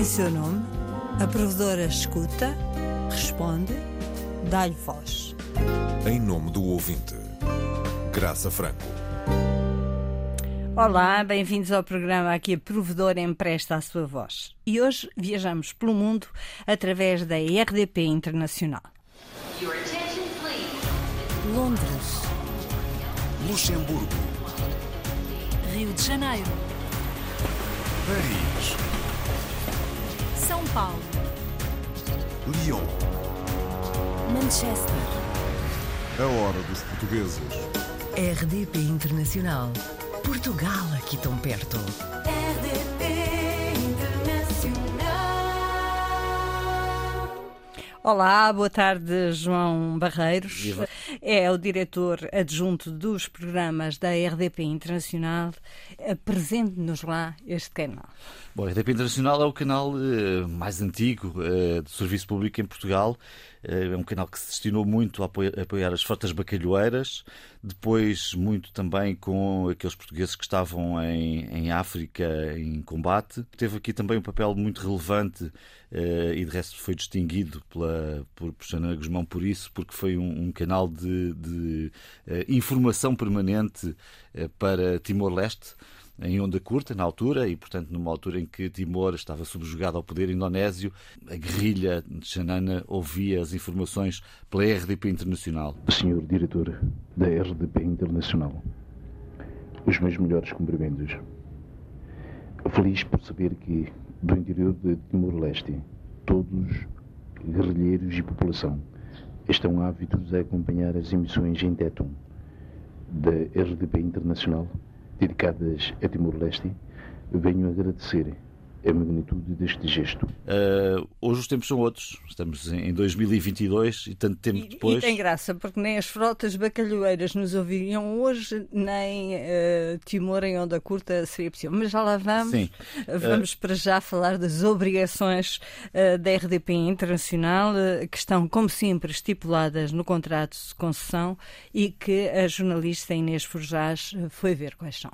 Em seu nome, a provedora escuta, responde, dá-lhe voz. Em nome do ouvinte, Graça Franco. Olá, bem-vindos ao programa Aqui a Provedora Empresta a Sua Voz. E hoje viajamos pelo mundo através da RDP Internacional. Londres, Luxemburgo, Rio de Janeiro, Paris, São Paulo, Lyon. Manchester, A hora dos portugueses. RDP Internacional. Portugal aqui tão perto. RDP Internacional. Olá, boa tarde, João Barreiros. É o diretor adjunto dos programas da RDP Internacional. Apresente-nos lá este canal. Bom, a RDP Internacional é o canal eh, mais antigo eh, de serviço público em Portugal. Eh, é um canal que se destinou muito a apoiar, as frotas bacalhoeiras, depois muito também com aqueles portugueses que estavam em, em África em combate. Teve aqui também um papel muito relevante eh, e de resto foi distinguido pela, por, por Xana Guzmão por isso, porque foi um, um canal de, de eh, informação permanente para Timor-Leste em onda curta, na altura, e portanto numa altura em que Timor estava subjugado ao poder indonésio, a guerrilha de Xanana ouvia as informações pela RDP Internacional. Senhor Diretor da RDP Internacional, os meus melhores cumprimentos. Feliz por saber que, do interior de Timor-Leste, todos, guerrilheiros e população, estão ávidos a acompanhar as emissões em Tetum da RDP Internacional dedicadas a Timor-Leste. Venho agradecer a magnitude deste gesto. Uh, hoje os tempos são outros, estamos em 2022 e tanto tempo E, depois. e tem graça, porque nem as frotas bacalhoeiras nos ouviriam hoje, nem eh, Timor em onda curta seria possível. Mas já lá vamos. Sim. Vamos para já falar das obrigações eh, da RDP Internacional, que estão, como sempre, estipuladas no contrato de concessão e que a jornalista Inês Forjás foi ver quais são.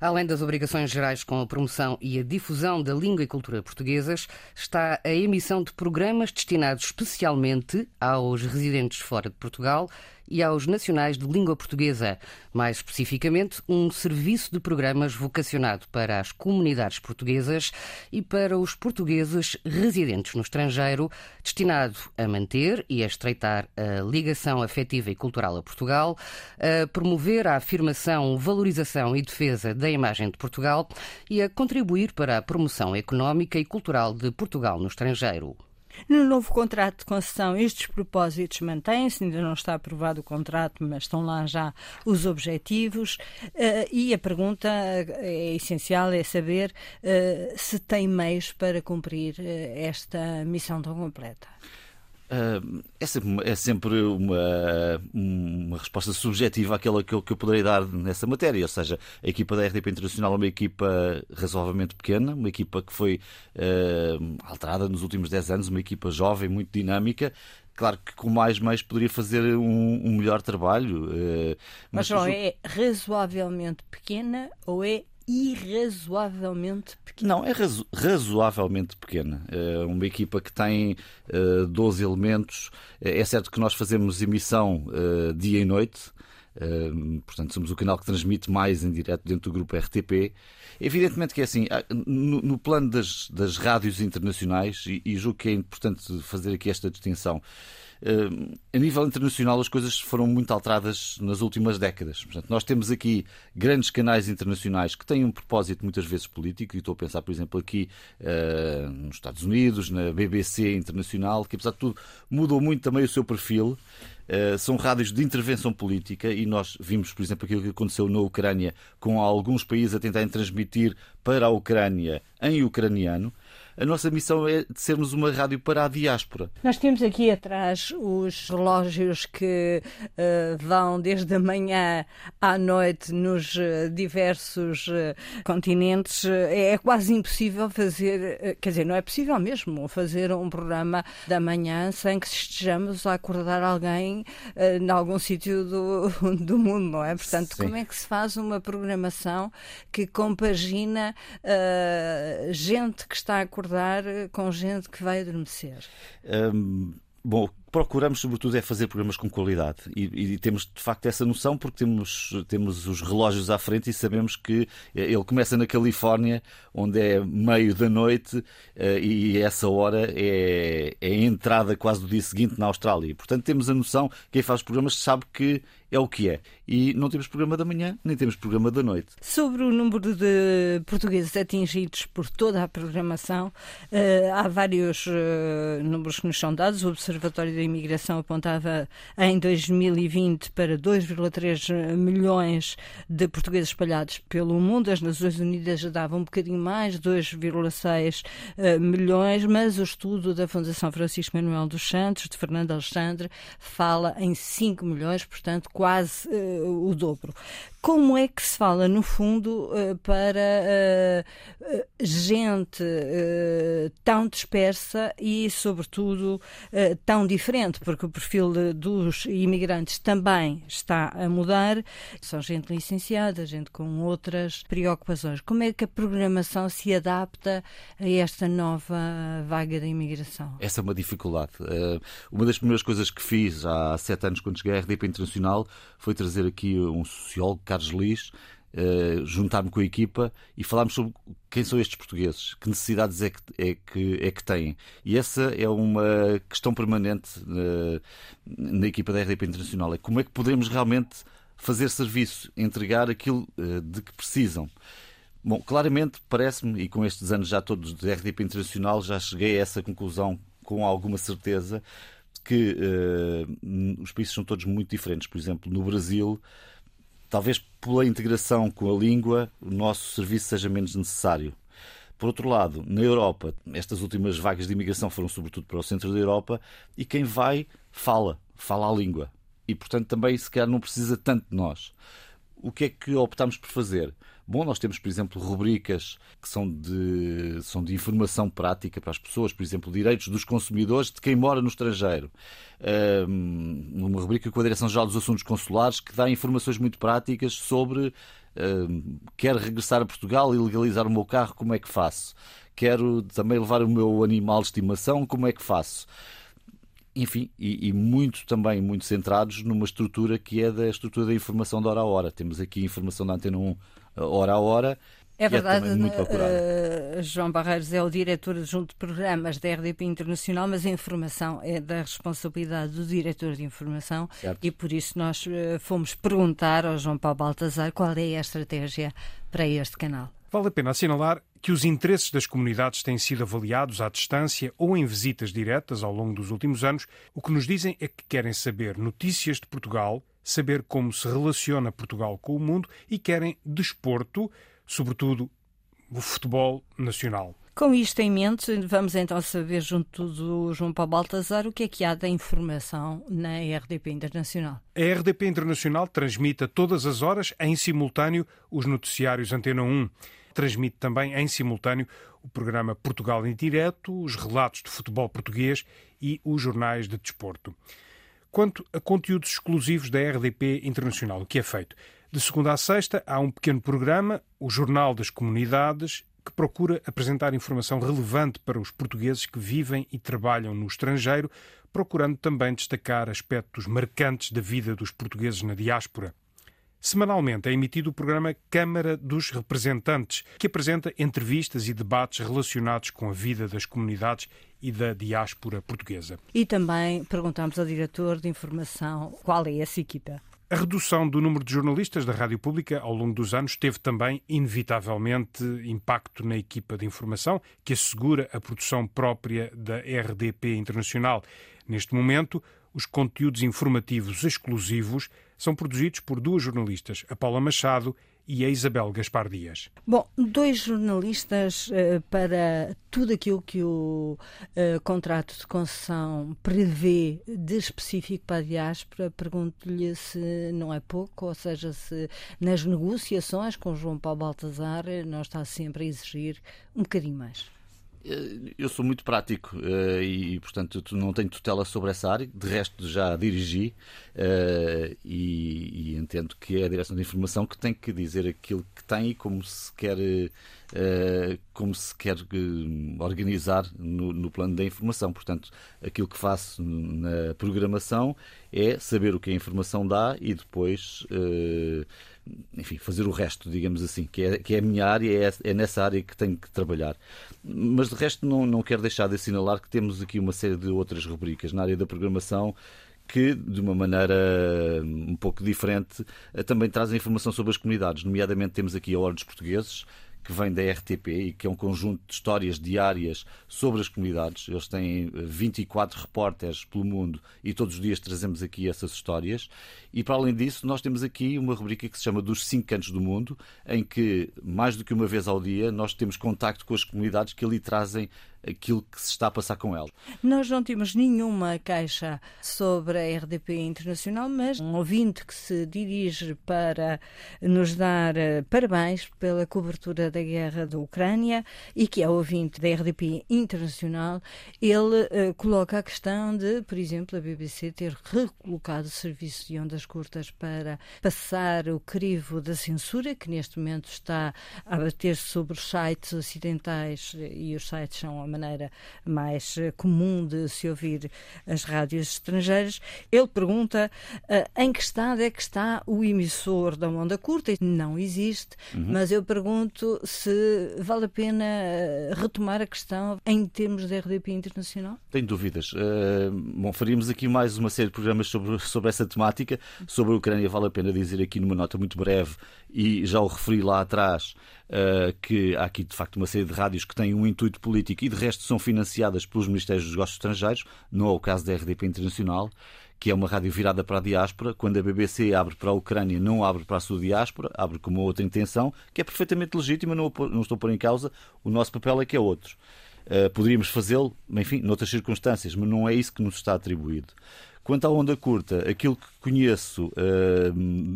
Além das obrigações gerais com a promoção e a difusão da língua e cultura portuguesas, está a emissão de programas destinados especialmente aos residentes fora de Portugal e aos nacionais de língua portuguesa. Mais especificamente, um serviço de programas vocacionado para as comunidades portuguesas e para os portugueses residentes no estrangeiro, destinado a manter e a estreitar a ligação afetiva e cultural a Portugal, a promover a afirmação, valorização e defesa da imagem de Portugal e a contribuir para a promoção económica e cultural de Portugal no estrangeiro. No novo contrato de concessão, estes propósitos mantêm-se, ainda não está aprovado o contrato, mas estão lá já os objetivos. eh, e a pergunta é essencial: é saber eh, se tem meios para cumprir eh, esta missão tão completa. Uh, é sempre, uma- é sempre uma, uma resposta subjetiva àquela que eu, que eu poderei dar nessa matéria. Ou seja, a equipa da RDP Internacional é uma equipa razoavelmente pequena, uma equipa que foi uh, alterada nos últimos 10 anos, uma equipa jovem, muito dinâmica. Claro que com mais meios poderia fazer um, um melhor trabalho. uh, Mas, João, julgo- é razoavelmente pequena ou é irrazoavelmente pequena? Não, é razo- razoavelmente pequena. É uma equipa que tem eh, 12 elementos. É é certo que nós fazemos emissão eh, dia e noite. Eh, portanto, somos o canal que transmite mais em direto dentro do grupo RTP. Evidentemente que é assim, há- no, no plano das, das rádios internacionais, e, e julgo que é importante fazer aqui esta distinção, a nível internacional as coisas foram muito alteradas nas últimas décadas. Portanto, nós temos aqui grandes canais internacionais que têm um propósito muitas vezes político, e estou a pensar, por exemplo, aqui eh, nos Estados Unidos, na BBC Internacional, que apesar de tudo mudou muito também o seu perfil. Eh, são rádios de intervenção política e nós vimos, por exemplo, aquilo que aconteceu na Ucrânia, com alguns países a tentarem transmitir para a Ucrânia em ucraniano. A nossa missão é de sermos uma rádio para a diáspora. Nós temos aqui atrás os relógios que eh, vão desde a manhã à noite nos eh, diversos eh, continentes. Eh, É quase impossível fazer, quer dizer, não é possível mesmo fazer um programa da manhã sem que estejamos a acordar alguém eh, em algum sítio do, do mundo, não é? Portanto, Sim. como é que se faz uma programação que compagina gente que está acordar eh, com gente que vai adormecer? Hum, bom, procuramos, sobretudo, é fazer programas com qualidade e, e, temos de facto essa noção porque temos, temos os relógios à frente e sabemos que eh, ele começa na Califórnia, onde é meio da noite eh, e essa hora é, é a entrada quase do dia seguinte na Austrália. Portanto, temos a noção, quem faz programas sabe que é o que é. E não temos programa da manhã, nem temos programa da noite. Sobre o número de portugueses atingidos por toda a programação, eh, há vários números que nos são dados. O Observatório da imigração apontava em 2020 para 2,3 milhões de portugueses espalhados pelo mundo. As Nações Unidas já davam um bocadinho mais, 2,6 eh, milhões, mas o estudo da Fundação Francisco Manuel dos Santos, de Fernando Alexandre, fala em 5 milhões, portanto, quase uh, o dobro. Como é que se fala, no fundo, uh, para uh, gente tão dispersa e, sobretudo, tão diferente? porque o perfil dos imigrantes também está a mudar. São gente licenciada, gente com outras preocupações. Como é que a programação se adapta a esta nova vaga da imigração? Essa é uma dificuldade. Eh, uma das primeiras coisas que fiz há sete anos, quando cheguei à RDP Internacional, foi trazer aqui um sociólogo, Carlos Liz, uh, juntar-me com a equipa e falarmos sobre quem são estes portugueses, que necessidades é que, é que, é que têm. E essa é uma questão permanente na, na equipa da RDP Internacional. É como é que podemos realmente fazer serviço, entregar aquilo uh, de que precisam. Bom, claramente parece-me, e com estes anos já todos de RDP Internacional, já cheguei a essa conclusão com alguma certeza, que uh, os países são todos muito diferentes. Por exemplo, no Brasil, talvez pela integração com a língua, o nosso serviço seja menos necessário. Por outro lado, na Europa, estas últimas vagas de imigração foram sobretudo para o centro da Europa e quem vai fala, fala a língua. E, portanto, também se calhar não precisa tanto de nós. O que é que optamos por fazer? Bom, nós temos, por exemplo, rubricas que são de, são de informação prática para as pessoas, por exemplo, direitos dos consumidores de quem mora no estrangeiro. Um, uma rubrica com a Direção-Geral dos Assuntos Consulares que dá informações muito práticas sobre um, quer regressar a Portugal e legalizar o meu carro, como é que faço? Quero também levar o meu animal de estimação, como é que faço? Enfim, e, e, muito também muito centrados numa estrutura que é da estrutura da informação de hora a hora. Temos aqui a informação da Antena 1 hora a hora. É verdade, é muito uh, João Barreiros é o diretor adjunto de programas da RDP Internacional, mas a informação é da responsabilidade do diretor de informação certo. e por isso nós uh, fomos perguntar ao João Paulo Baltazar qual é a estratégia para este canal. Vale a pena assinalar que os interesses das comunidades têm sido avaliados à distância ou em visitas diretas ao longo dos últimos anos. O que nos dizem é que querem saber notícias de Portugal, saber como se relaciona Portugal com o mundo e querem desporto, sobretudo o futebol nacional. Com isto em mente, vamos então saber, junto do João Paulo Baltazar, o que é que há da informação na RDP Internacional. A RDP Internacional transmite a todas as horas, em simultâneo, os noticiários Antena 1. Transmite também, em simultâneo, o programa Portugal em Direto, os relatos de futebol português e os jornais de desporto. Quanto a conteúdos exclusivos da RDP Internacional, o que é feito? De segunda a sexta há um pequeno programa, o Jornal das Comunidades, que procura apresentar informação relevante para os portugueses que vivem e trabalham no estrangeiro, procurando também destacar aspectos marcantes da vida dos portugueses na diáspora. Semanalmente é emitido o programa Câmara dos Representantes, que apresenta entrevistas e debates relacionados com a vida das comunidades e da diáspora portuguesa. E também perguntamos ao diretor de informação qual é essa equipa. A redução do número de jornalistas da Rádio Pública ao longo dos anos teve também, inevitavelmente, impacto na equipa de informação, que assegura a produção própria da RDP Internacional. Neste momento, os conteúdos informativos exclusivos são produzidos por duas jornalistas, a Paula Machado e a Isabel Gaspar Dias. Bom, dois jornalistas uh, para tudo aquilo que o uh, contrato de concessão prevê de específico para a diáspora, pergunto-lhe se não é pouco, ou seja, se nas negociações com João Paulo Baltazar não está sempre a exigir um bocadinho mais. Eu sou muito prático uh, e, portanto, não tenho tutela sobre essa área. De resto, já dirigi uh, e, e, entendo que é a direção de informação que tem que dizer aquilo que tem e como se quer eh, como se quer eh, organizar no, no plano da informação. Portanto, aquilo que faço na programação é saber o que a informação dá e depois eh, enfim, fazer o resto, digamos assim, que é, que é a minha área, é, é nessa área que tenho que trabalhar. Mas de resto não, não quero deixar de assinalar que temos aqui uma série de outras rubricas na área da programação que, de uma maneira um pouco diferente, eh, também trazem informação sobre as comunidades. Nomeadamente temos aqui a Hora dos Portugueses, que vem da RTP e que é um conjunto de histórias diárias sobre as comunidades. Eles têm 24 repórteres pelo mundo e todos os dias trazemos aqui essas histórias. E para além disso, nós temos aqui uma rubrica que se chama Dos Cinco Cantos do Mundo, em que, mais do que uma vez ao dia, nós temos contacto com as comunidades que ali trazem aquilo que se está a passar com elas. Nós não temos nenhuma queixa sobre a RDP Internacional, mas um ouvinte que se dirige para nos dar eh, parabéns pela cobertura da guerra da Ucrânia e que é ouvinte da RDP Internacional, ele eh, coloca a questão de, por exemplo, a BBC ter recolocado o serviço de ondas curtas para passar o crivo da censura, que neste momento está a bater sobre os sites ocidentais e os sites são maneira mais eh, comum de se ouvir as rádios estrangeiras. Ele pergunta eh, em que estado é que está o emissor da onda curta. Não existe, mas eu pergunto se vale a pena eh, retomar a questão em termos de RDP internacional. Tenho dúvidas. Uh, bom, faríamos aqui mais uma série de programas sobre, sobre essa temática. Sobre a Ucrânia, vale a pena dizer aqui numa nota muito breve, e já o referi lá atrás, uh, que há aqui de facto uma série de rádios que têm um intuito político e de resto são financiadas pelos Ministérios dos Negócios Estrangeiros, não é o caso da RDP Internacional, que é uma rádio virada para a diáspora. Quando a BBC abre para a Ucrânia, não abre para a sua diáspora, abre com uma outra intenção, que é perfeitamente legítima, não, não estou a pôr em causa. O nosso papel é que é outro. Uh, poderíamos fazê-lo, enfim, noutras circunstâncias, mas não é isso que nos está atribuído. Quanto à onda curta, aquilo que conheço uh,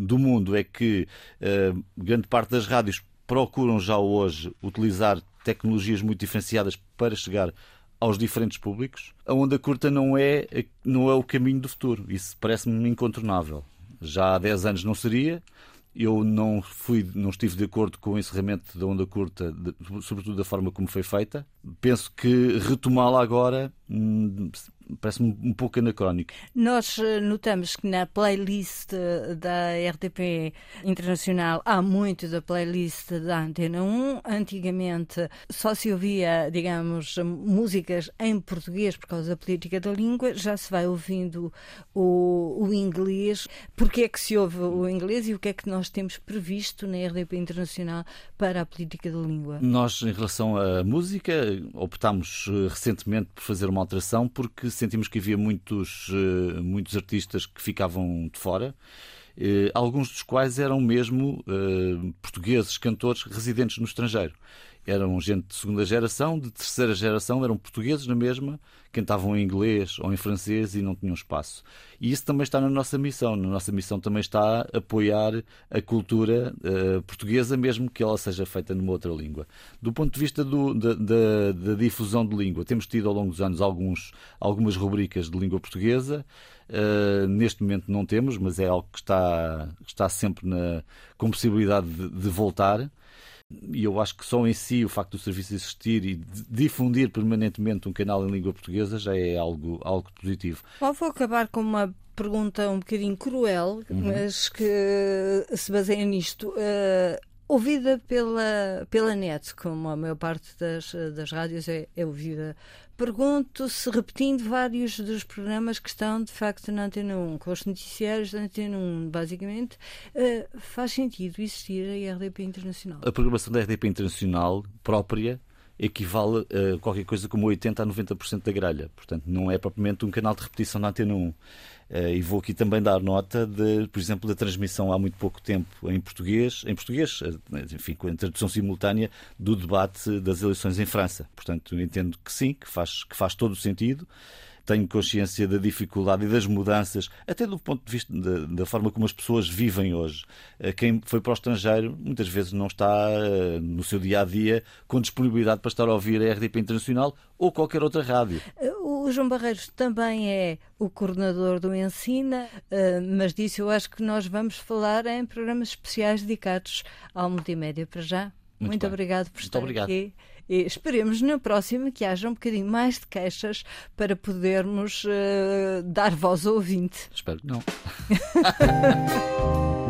do mundo é que uh, grande parte das rádios procuram já hoje utilizar tecnologias muito diferenciadas para chegar aos diferentes públicos. A onda curta não é, não é o caminho do futuro. Isso parece-me incontornável. Já há 10 anos não seria. Eu não fui, não estive de acordo com o encerramento da onda curta, de, sobretudo da forma como foi feita. Penso que retomá-la agora hum, parece-me um pouco anacrónico. Nós eh, notamos que na playlist da RTP Internacional há muito da playlist da Antena 1. Antigamente só se ouvia, digamos, músicas em português por causa da política da língua. Já se vai ouvindo o, o inglês. Porquê é que se ouve o inglês e o que é que nós temos previsto na RDP Internacional para a política da língua? Nós, em relação à música, optámos eh, recentemente por fazer uma alteração porque sentimos que havia muitos, eh, muitos artistas que ficavam de fora. eh, alguns dos quais eram mesmo eh, portugueses, cantores residentes no estrangeiro. Eram gente de segunda geração, de terceira geração, eram portugueses na mesma, cantavam em inglês ou em francês e não tinham espaço. E isso também está na nossa missão. Na nossa missão também está apoiar a cultura eh, portuguesa, mesmo que ela seja feita numa outra língua. Do ponto de vista do- da, da- da difusão de língua, temos tido ao longo dos anos alguns, algumas rubricas de língua portuguesa. Uh, neste momento não temos, mas é algo que está, está sempre na, com possibilidade de, de voltar. E eu acho que só em si o facto do serviço existir e de difundir permanentemente um canal em língua portuguesa já é algo, algo positivo. Bom, vou acabar com uma pergunta um bocadinho cruel, mas que se baseia nisto. Eh, ouvida pela, pela net, como a maior parte das, das rádios é, é ouvida, pergunto se repetindo vários dos programas que estão de facto na Antena 1, com os noticiários da Antena 1, basicamente, eh, faz sentido existir a RDP Internacional. A programação da RDP Internacional própria equivale a qualquer coisa como 80% a 90% da grelha. Portanto, não é propriamente um canal de repetição na Antena 1. Eh, E vou aqui também dar nota, de, por exemplo, da transmissão há muito pouco tempo em português, em português, eh, enfim, com a tradução simultânea do debate das eleições em França. Portanto, entendo que sim, que faz, que faz todo o sentido. Tenho consciência da dificuldade e das mudanças, até do ponto de vista da, da forma como as pessoas vivem hoje. Eh, Quem foi para o estrangeiro muitas vezes não está eh, no seu dia a dia com disponibilidade para estar a ouvir a RDP Internacional ou qualquer outra rádio. O João Barreiros também é o coordenador do Ensina, eh, mas disso eu acho que nós vamos falar em programas especiais dedicados ao multimédia para já. Muito Muito, obrigado por estar obrigado. aqui. E esperemos na próxima que haja um bocadinho mais de queixas para podermos eh, dar voz ao ouvinte. Espero que não.